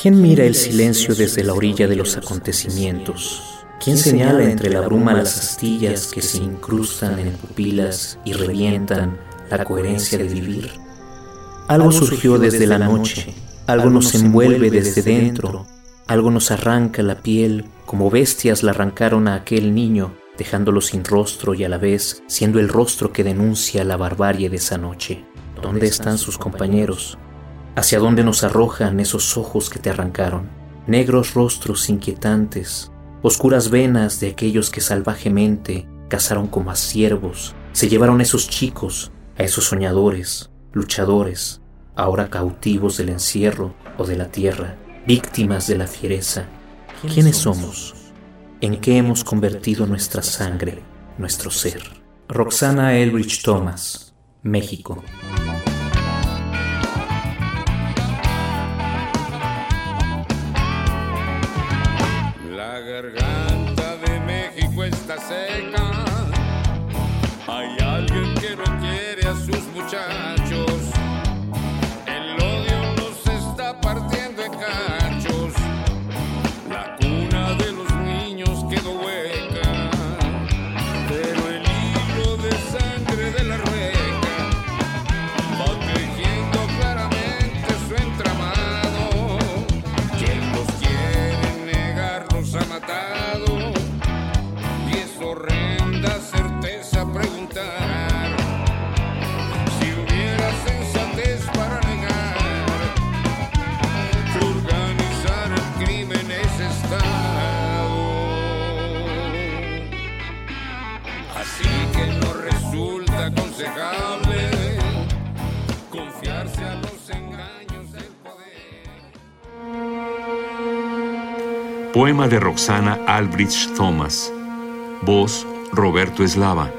¿Quién mira el silencio desde la orilla de los acontecimientos? ¿Quién señala entre la bruma las astillas que se incrustan en pupilas y revientan la coherencia de vivir? Algo surgió desde la noche, algo nos envuelve desde dentro, algo nos arranca la piel como bestias la arrancaron a aquel niño, dejándolo sin rostro y a la vez siendo el rostro que denuncia la barbarie de esa noche. ¿Dónde están sus compañeros? ¿Hacia dónde nos arrojan esos ojos que te arrancaron? Negros rostros inquietantes, oscuras venas de aquellos que salvajemente cazaron como a siervos, se llevaron a esos chicos, a esos soñadores, luchadores, ahora cautivos del encierro o de la tierra, víctimas de la fiereza. ¿Quiénes somos? ¿En qué hemos convertido nuestra sangre, nuestro ser? Roxana Elbridge Thomas, México. La garganta de México está seca. Hay alguien que no ha matado y es horrenda certeza preguntar si hubiera sensatez para negar que organizar el crimen es Estado. Así que no resulta aconsejable. Poema de Roxana Albridge Thomas. Voz Roberto Eslava.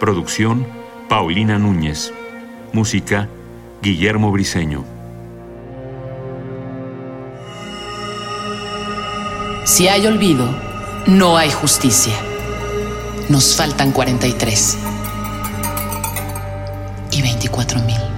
Producción Paulina Núñez. Música Guillermo Briseño. Si hay olvido, no hay justicia. Nos faltan 43 y 24 mil.